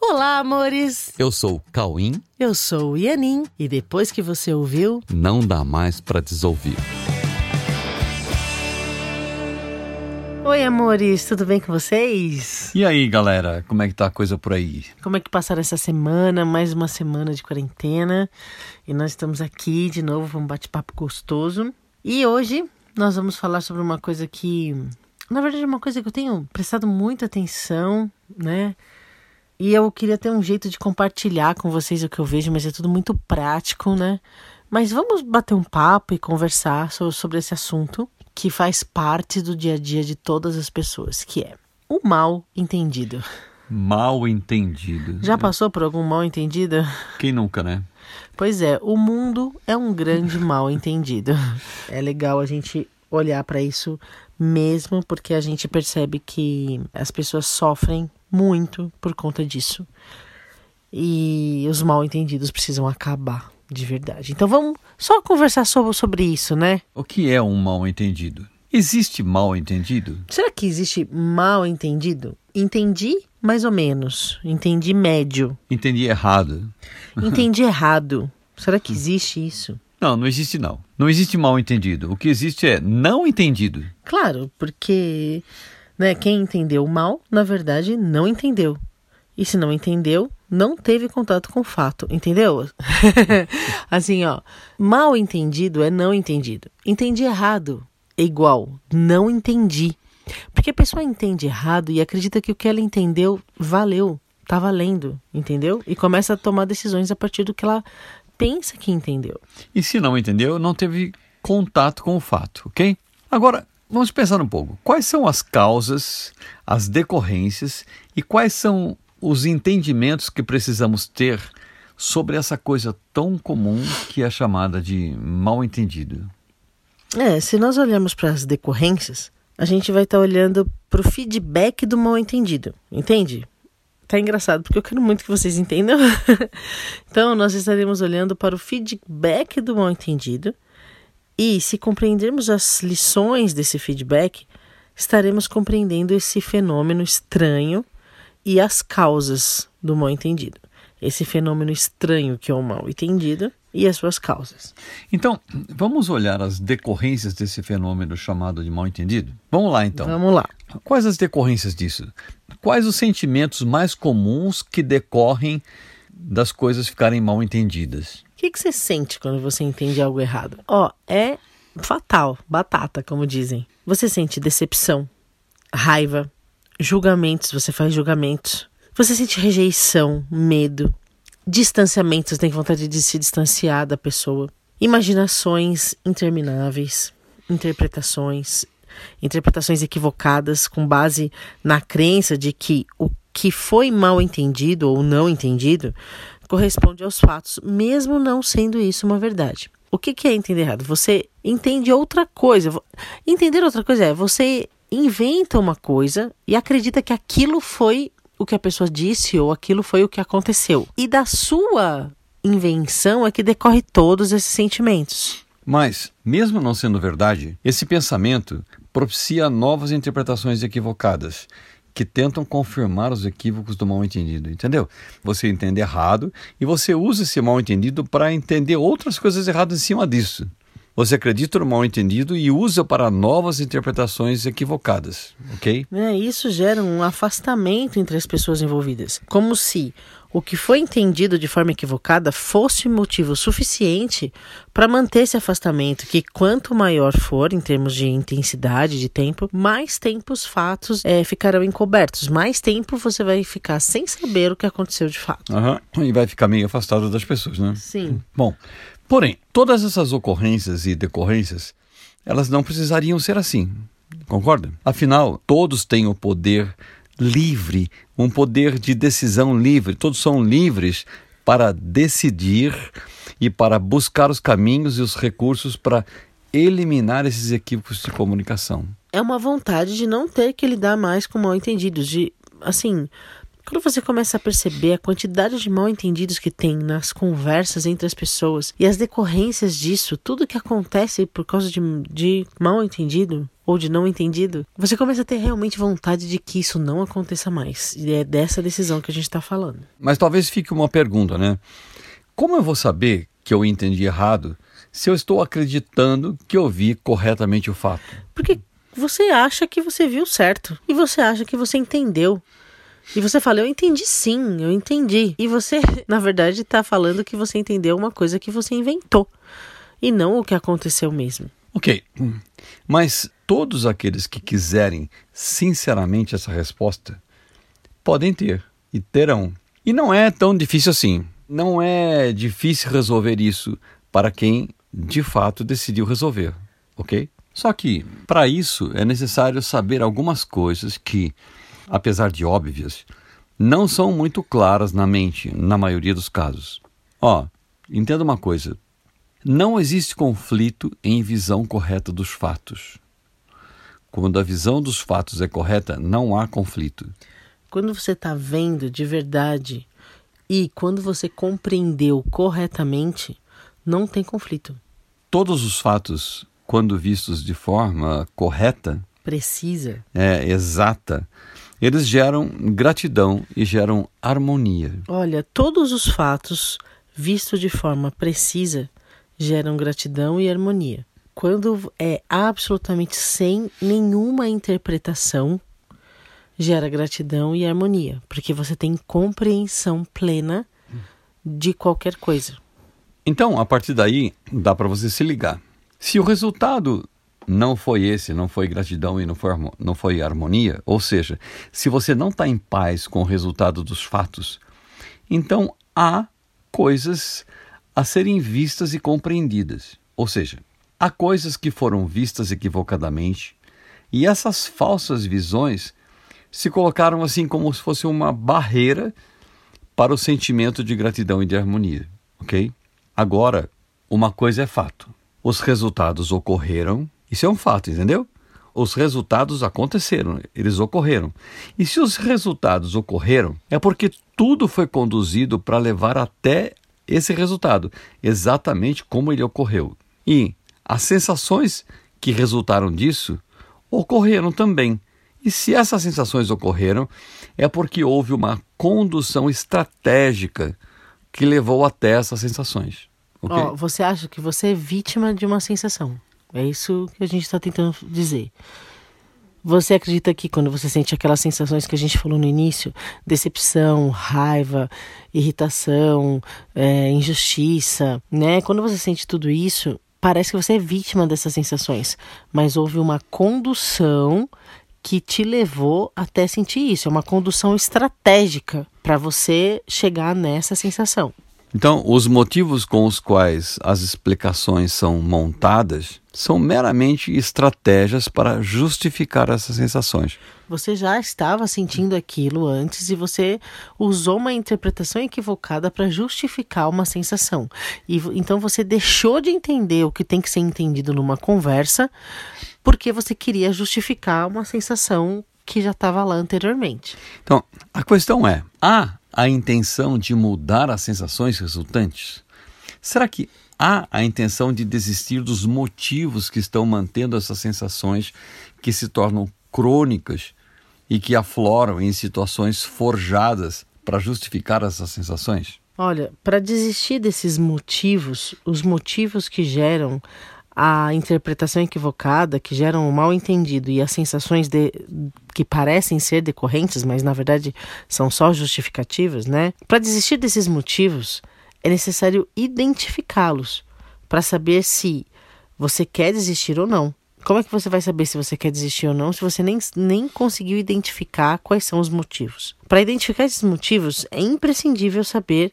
Olá, amores! Eu sou o Cauim. Eu sou o Ianin. E depois que você ouviu, Não dá mais pra desouvir. Oi, amores, tudo bem com vocês? E aí, galera, como é que tá a coisa por aí? Como é que passaram essa semana? Mais uma semana de quarentena. E nós estamos aqui de novo para um bate-papo gostoso. E hoje nós vamos falar sobre uma coisa que, na verdade, é uma coisa que eu tenho prestado muita atenção, né? E eu queria ter um jeito de compartilhar com vocês o que eu vejo, mas é tudo muito prático, né? Mas vamos bater um papo e conversar so- sobre esse assunto que faz parte do dia a dia de todas as pessoas, que é o mal entendido. Mal entendido. Já passou por algum mal entendido? Quem nunca, né? Pois é, o mundo é um grande mal entendido. É legal a gente olhar para isso mesmo, porque a gente percebe que as pessoas sofrem muito por conta disso. E os mal entendidos precisam acabar, de verdade. Então vamos só conversar sobre, sobre isso, né? O que é um mal entendido? Existe mal entendido? Será que existe mal entendido? Entendi mais ou menos. Entendi médio. Entendi errado. Entendi errado. Será que existe isso? Não, não existe não. Não existe mal entendido. O que existe é não entendido. Claro, porque né, quem entendeu mal, na verdade, não entendeu. E se não entendeu, não teve contato com o fato, entendeu? assim, ó, mal entendido é não entendido. Entendi errado é igual não entendi. Porque a pessoa entende errado e acredita que o que ela entendeu valeu, tá valendo, entendeu? E começa a tomar decisões a partir do que ela pensa que entendeu. E se não entendeu, não teve contato com o fato, ok? Agora, vamos pensar um pouco. Quais são as causas, as decorrências e quais são os entendimentos que precisamos ter sobre essa coisa tão comum que é chamada de mal entendido? É, se nós olharmos para as decorrências, a gente vai estar olhando para o feedback do mal entendido, entende? Tá engraçado, porque eu quero muito que vocês entendam. então, nós estaremos olhando para o feedback do mal entendido e, se compreendermos as lições desse feedback, estaremos compreendendo esse fenômeno estranho e as causas do mal entendido. Esse fenômeno estranho que é o mal entendido e as suas causas. Então, vamos olhar as decorrências desse fenômeno chamado de mal entendido? Vamos lá, então. Vamos lá. Quais as decorrências disso? Quais os sentimentos mais comuns que decorrem das coisas ficarem mal entendidas? O que, que você sente quando você entende algo errado? Ó, é fatal, batata, como dizem. Você sente decepção, raiva, julgamentos, você faz julgamentos. Você sente rejeição, medo, distanciamento, você tem vontade de se distanciar da pessoa. Imaginações intermináveis, interpretações, interpretações equivocadas com base na crença de que o que foi mal entendido ou não entendido corresponde aos fatos, mesmo não sendo isso uma verdade. O que, que é entender errado? Você entende outra coisa. Entender outra coisa é você inventa uma coisa e acredita que aquilo foi o que a pessoa disse ou aquilo foi o que aconteceu. E da sua invenção é que decorre todos esses sentimentos. Mas, mesmo não sendo verdade, esse pensamento propicia novas interpretações equivocadas que tentam confirmar os equívocos do mal entendido, entendeu? Você entende errado e você usa esse mal entendido para entender outras coisas erradas em cima disso. Você acredita no mal entendido e usa para novas interpretações equivocadas, ok? É, isso gera um afastamento entre as pessoas envolvidas. Como se o que foi entendido de forma equivocada fosse motivo suficiente para manter esse afastamento, que quanto maior for em termos de intensidade de tempo, mais tempo os fatos é, ficarão encobertos, mais tempo você vai ficar sem saber o que aconteceu de fato. Aham. E vai ficar meio afastado das pessoas, né? Sim. Bom, porém, todas essas ocorrências e decorrências, elas não precisariam ser assim, concorda? Afinal, todos têm o poder livre, um poder de decisão livre, todos são livres para decidir e para buscar os caminhos e os recursos para eliminar esses equívocos de comunicação. É uma vontade de não ter que lidar mais com mal entendidos, de assim, Quando você começa a perceber a quantidade de mal entendidos que tem nas conversas entre as pessoas e as decorrências disso, tudo que acontece por causa de, de mal entendido, ou de não entendido, você começa a ter realmente vontade de que isso não aconteça mais. E é dessa decisão que a gente está falando. Mas talvez fique uma pergunta, né? Como eu vou saber que eu entendi errado se eu estou acreditando que eu vi corretamente o fato? Porque você acha que você viu certo e você acha que você entendeu. E você fala, eu entendi sim, eu entendi. E você, na verdade, está falando que você entendeu uma coisa que você inventou e não o que aconteceu mesmo. Ok, mas todos aqueles que quiserem sinceramente essa resposta podem ter e terão. E não é tão difícil assim. Não é difícil resolver isso para quem de fato decidiu resolver, ok? Só que, para isso, é necessário saber algumas coisas que, apesar de óbvias, não são muito claras na mente, na maioria dos casos. Ó, entenda uma coisa: não existe conflito em visão correta dos fatos. Quando a visão dos fatos é correta, não há conflito. Quando você está vendo de verdade e quando você compreendeu corretamente, não tem conflito. Todos os fatos, quando vistos de forma correta, precisa, é exata, eles geram gratidão e geram harmonia. Olha, todos os fatos vistos de forma precisa geram gratidão e harmonia. Quando é absolutamente sem nenhuma interpretação, gera gratidão e harmonia, porque você tem compreensão plena de qualquer coisa. Então, a partir daí, dá para você se ligar. Se o resultado não foi esse, não foi gratidão e não foi, não foi harmonia, ou seja, se você não está em paz com o resultado dos fatos, então há coisas a serem vistas e compreendidas. Ou seja, há coisas que foram vistas equivocadamente e essas falsas visões se colocaram assim como se fosse uma barreira para o sentimento de gratidão e de harmonia, ok? Agora, uma coisa é fato: os resultados ocorreram, isso é um fato, entendeu? Os resultados aconteceram, eles ocorreram. E se os resultados ocorreram, é porque tudo foi conduzido para levar até esse resultado, exatamente como ele ocorreu. E as sensações que resultaram disso ocorreram também. E se essas sensações ocorreram, é porque houve uma condução estratégica que levou até essas sensações. Okay? Oh, você acha que você é vítima de uma sensação? É isso que a gente está tentando dizer. Você acredita que quando você sente aquelas sensações que a gente falou no início, decepção, raiva, irritação, é, injustiça, né? Quando você sente tudo isso, parece que você é vítima dessas sensações, mas houve uma condução que te levou até sentir isso. É uma condução estratégica para você chegar nessa sensação. Então, os motivos com os quais as explicações são montadas são meramente estratégias para justificar essas sensações. Você já estava sentindo aquilo antes e você usou uma interpretação equivocada para justificar uma sensação. E então você deixou de entender o que tem que ser entendido numa conversa porque você queria justificar uma sensação que já estava lá anteriormente. Então, a questão é: há a intenção de mudar as sensações resultantes? Será que há a intenção de desistir dos motivos que estão mantendo essas sensações que se tornam crônicas e que afloram em situações forjadas para justificar essas sensações? Olha, para desistir desses motivos, os motivos que geram a interpretação equivocada que geram o mal entendido e as sensações de, que parecem ser decorrentes, mas na verdade são só justificativas, né? Para desistir desses motivos, é necessário identificá-los para saber se você quer desistir ou não. Como é que você vai saber se você quer desistir ou não se você nem, nem conseguiu identificar quais são os motivos? Para identificar esses motivos, é imprescindível saber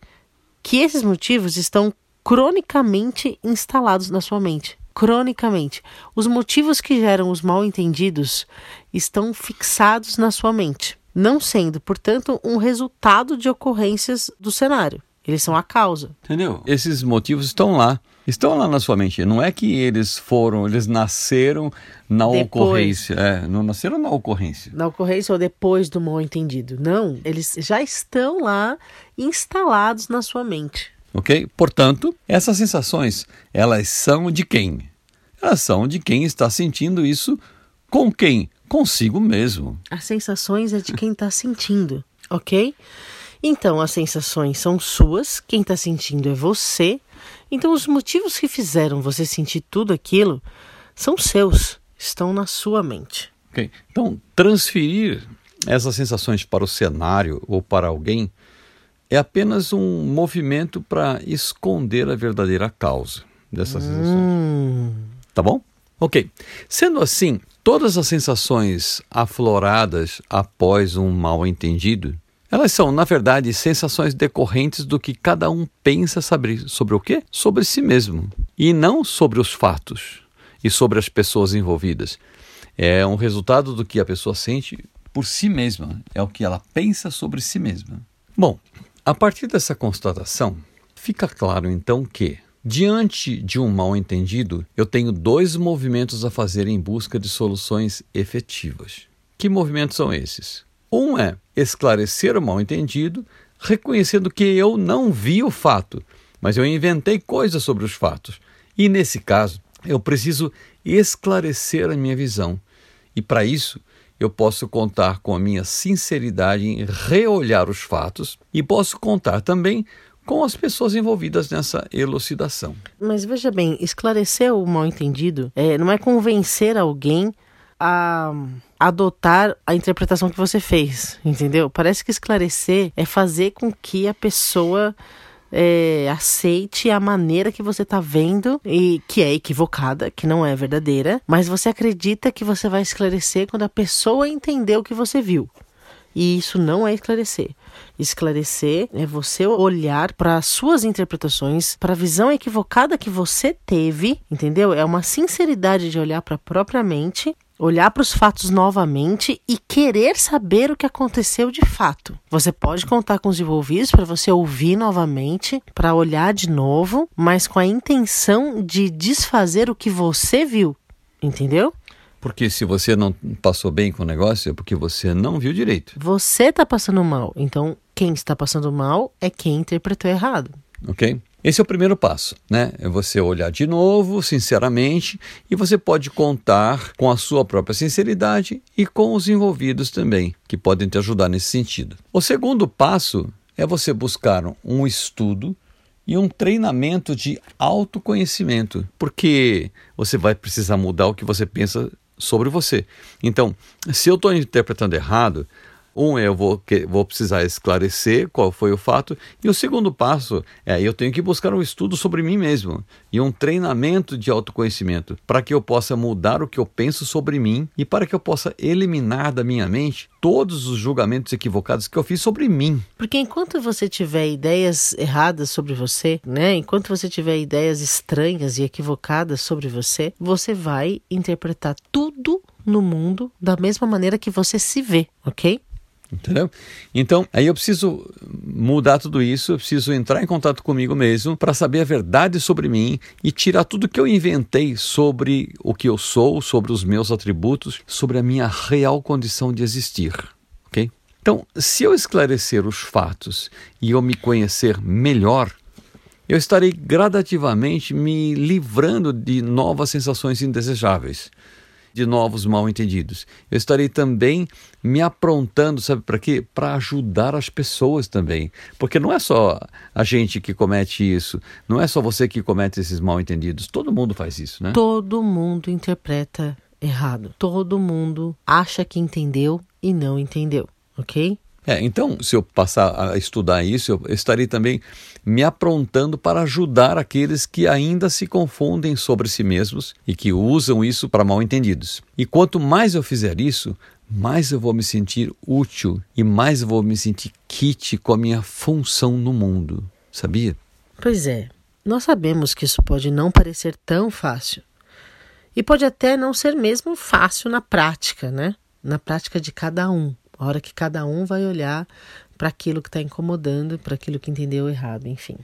que esses motivos estão cronicamente instalados na sua mente cronicamente. Os motivos que geram os mal-entendidos estão fixados na sua mente, não sendo, portanto, um resultado de ocorrências do cenário. Eles são a causa. Entendeu? Esses motivos estão lá. Estão lá na sua mente. Não é que eles foram, eles nasceram na depois. ocorrência. É, não nasceram na ocorrência. Na ocorrência ou depois do mal entendido. Não, eles já estão lá instalados na sua mente ok? Portanto, essas sensações, elas são de quem? Elas são de quem está sentindo isso Com quem? Consigo mesmo. As sensações é de quem está sentindo, ok? Então, as sensações são suas, quem está sentindo é você. Então, os motivos que fizeram você sentir tudo aquilo são seus, estão na sua mente. Ok. Então, transferir essas sensações para o cenário ou para alguém é apenas um movimento para esconder a verdadeira causa dessas Hum. sensações. Tá bom? Ok. Sendo assim, todas as sensações afloradas após um mal entendido, elas são, na verdade, sensações decorrentes do que cada um pensa sobre, sobre o quê? Sobre si mesmo. E não sobre os fatos e sobre as pessoas envolvidas. É um resultado do que a pessoa sente por si mesma. É o que ela pensa sobre si mesma. Bom, a partir dessa constatação, fica claro então que, diante de um mal entendido, eu tenho dois movimentos a fazer em busca de soluções efetivas. Que movimentos são esses? Um é esclarecer o mal entendido, reconhecendo que eu não vi o fato, mas eu inventei coisas sobre os fatos. E nesse caso, eu preciso esclarecer a minha visão. E para isso, eu posso contar com a minha sinceridade em reolhar os fatos e posso contar também com as pessoas envolvidas nessa elucidação. Mas veja bem, esclarecer o mal entendido é, não é convencer alguém a adotar a interpretação que você fez, entendeu? Parece que esclarecer é fazer com que a pessoa é, aceite a maneira que você está vendo e que é equivocada, que não é verdadeira, mas você acredita que você vai esclarecer quando a pessoa entender o que você viu. E isso não é esclarecer. Esclarecer é você olhar para as suas interpretações, para a visão equivocada que você teve, entendeu? É uma sinceridade de olhar para a própria mente, olhar para os fatos novamente e querer saber o que aconteceu de fato. Você pode contar com os envolvidos para você ouvir novamente, para olhar de novo, mas com a intenção de desfazer o que você viu, entendeu? Porque se você não passou bem com o negócio, é porque você não viu direito. Você está passando mal, então quem está passando mal é quem interpretou errado. Ok? Esse é o primeiro passo, né? É você olhar de novo, sinceramente, e você pode contar com a sua própria sinceridade e com os envolvidos também, que podem te ajudar nesse sentido. O segundo passo é você buscar um estudo e um treinamento de autoconhecimento, porque você vai precisar mudar o que você pensa sobre você. Então, se eu estou interpretando errado, um é eu vou, que, vou precisar esclarecer qual foi o fato, e o segundo passo é eu tenho que buscar um estudo sobre mim mesmo e um treinamento de autoconhecimento para que eu possa mudar o que eu penso sobre mim e para que eu possa eliminar da minha mente todos os julgamentos equivocados que eu fiz sobre mim. Porque enquanto você tiver ideias erradas sobre você, né? Enquanto você tiver ideias estranhas e equivocadas sobre você, você vai interpretar tudo no mundo da mesma maneira que você se vê, ok? Entendeu? Então, aí eu preciso mudar tudo isso, eu preciso entrar em contato comigo mesmo para saber a verdade sobre mim e tirar tudo que eu inventei sobre o que eu sou, sobre os meus atributos, sobre a minha real condição de existir. Ok? Então, se eu esclarecer os fatos e eu me conhecer melhor, eu estarei gradativamente me livrando de novas sensações indesejáveis de novos mal entendidos. Eu estarei também me aprontando, sabe para quê? Para ajudar as pessoas também. Porque não é só a gente que comete isso, não é só você que comete esses mal entendidos. Todo mundo faz isso, né? Todo mundo interpreta errado. Todo mundo acha que entendeu e não entendeu, ok? É, então, se eu passar a estudar isso, eu estarei também me aprontando para ajudar aqueles que ainda se confundem sobre si mesmos e que usam isso para mal entendidos. E quanto mais eu fizer isso, mais eu vou me sentir útil e mais eu vou me sentir kit com a minha função no mundo. Sabia? Pois é, nós sabemos que isso pode não parecer tão fácil. E pode até não ser mesmo fácil na prática, né? Na prática de cada um. A hora que cada um vai olhar para aquilo que está incomodando, para aquilo que entendeu errado, enfim.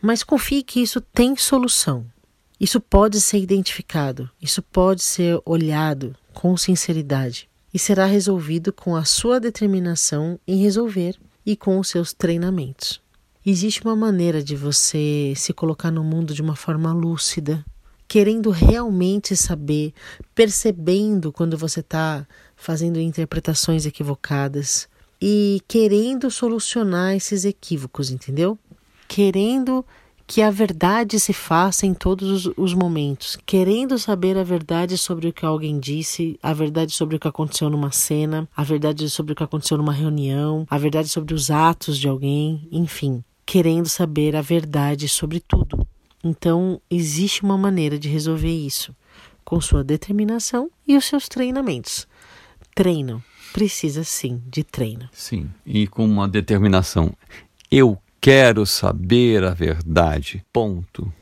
Mas confie que isso tem solução. Isso pode ser identificado, isso pode ser olhado com sinceridade e será resolvido com a sua determinação em resolver e com os seus treinamentos. Existe uma maneira de você se colocar no mundo de uma forma lúcida querendo realmente saber, percebendo quando você está fazendo interpretações equivocadas e querendo solucionar esses equívocos, entendeu? Querendo que a verdade se faça em todos os momentos, querendo saber a verdade sobre o que alguém disse, a verdade sobre o que aconteceu numa cena, a verdade sobre o que aconteceu numa reunião, a verdade sobre os atos de alguém, enfim, querendo saber a verdade sobre tudo. Então, existe uma maneira de resolver isso com sua determinação e os seus treinamentos. Treino precisa sim de treino. Sim, e com uma determinação. Eu quero saber a verdade. Ponto.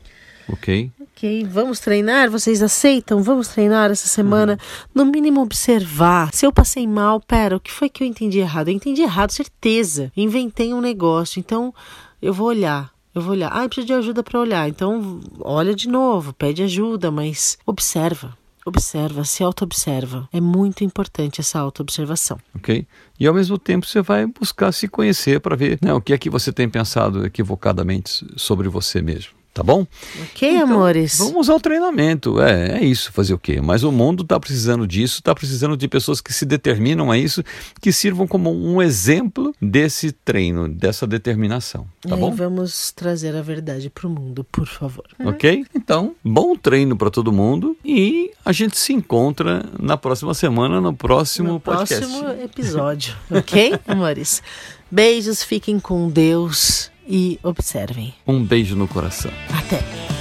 Ok? Ok, vamos treinar? Vocês aceitam? Vamos treinar essa semana? Uhum. No mínimo, observar. Se eu passei mal, pera, o que foi que eu entendi errado? Eu entendi errado, certeza. Inventei um negócio, então eu vou olhar. Eu vou olhar. Ah, eu preciso de ajuda para olhar. Então, olha de novo, pede ajuda, mas observa observa, se auto-observa. É muito importante essa auto-observação. Ok? E ao mesmo tempo você vai buscar se conhecer para ver né, o que é que você tem pensado equivocadamente sobre você mesmo. Tá bom? Ok, então, amores. Vamos ao treinamento. É, é isso, fazer o quê? Mas o mundo está precisando disso, está precisando de pessoas que se determinam a isso, que sirvam como um exemplo desse treino, dessa determinação. Tá e bom? vamos trazer a verdade para o mundo, por favor. Ok? Então, bom treino para todo mundo e a gente se encontra na próxima semana, no próximo no podcast. próximo episódio. ok, amores? Beijos, fiquem com Deus e observem. Um beijo no coração. Até!